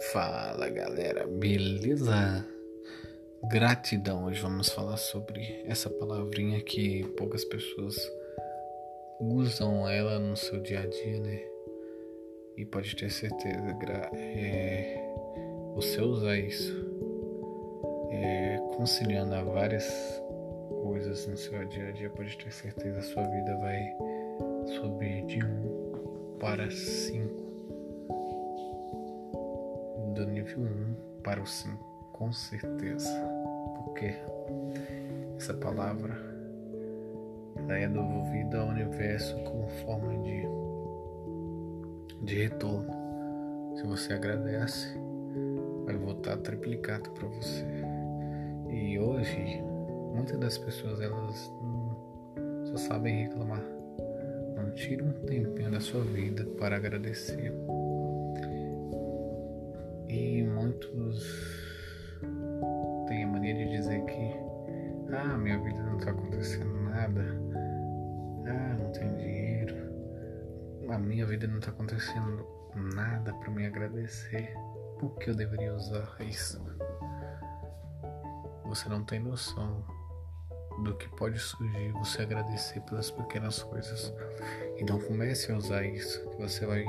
Fala galera, beleza? Gratidão, hoje vamos falar sobre essa palavrinha que poucas pessoas usam ela no seu dia a dia, né? E pode ter certeza, é, você usar isso, é, conciliando a várias coisas no seu dia a dia, pode ter certeza a sua vida vai subir de um para cinco do nível 1 para o 5, com certeza. Porque essa palavra ela é devolvida ao universo como forma de, de retorno. Se você agradece, vai voltar triplicado para você. E hoje, muitas das pessoas elas só sabem reclamar. Não tira um tempinho da sua vida para agradecer. Muitos têm a mania de dizer que ah, minha vida não está acontecendo nada, ah, não tenho dinheiro, a minha vida não está acontecendo nada para me agradecer. Por que eu deveria usar isso? Você não tem noção do que pode surgir você agradecer pelas pequenas coisas. Então comece a usar isso, que você vai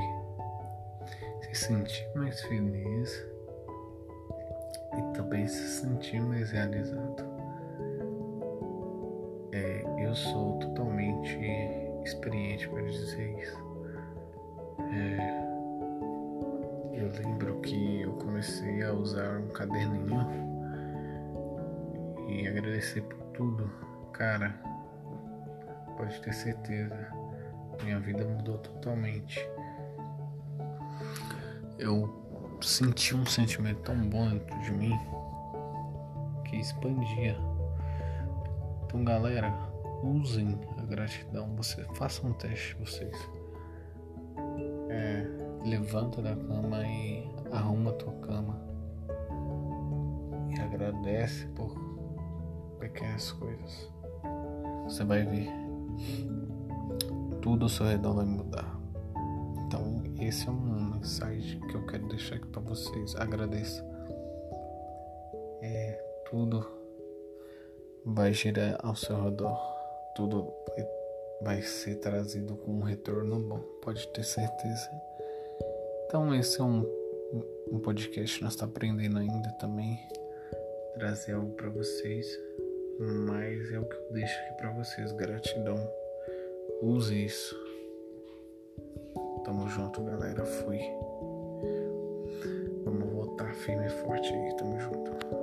se sentir mais feliz e também se sentir mais realizado. É, eu sou totalmente experiente para dizer isso. É, eu lembro que eu comecei a usar um caderninho e agradecer por tudo. Cara, pode ter certeza, minha vida mudou totalmente eu senti um sentimento tão bom dentro de mim que expandia. Então, galera, usem a gratidão. Você façam um teste vocês. É, levanta da cama e arruma a tua cama e agradece por pequenas coisas. Você vai ver tudo ao seu redor vai mudar. Esse é uma mensagem que eu quero deixar aqui para vocês. Agradeça. É, tudo vai girar ao seu redor. Tudo vai ser trazido com um retorno bom, pode ter certeza. Então, esse é um, um podcast. Nós estamos tá aprendendo ainda também. Trazer algo para vocês. Mas é o que eu deixo aqui para vocês. Gratidão. Use isso. Tamo junto, galera. Fui. Vamos voltar firme e forte aí. Tamo junto.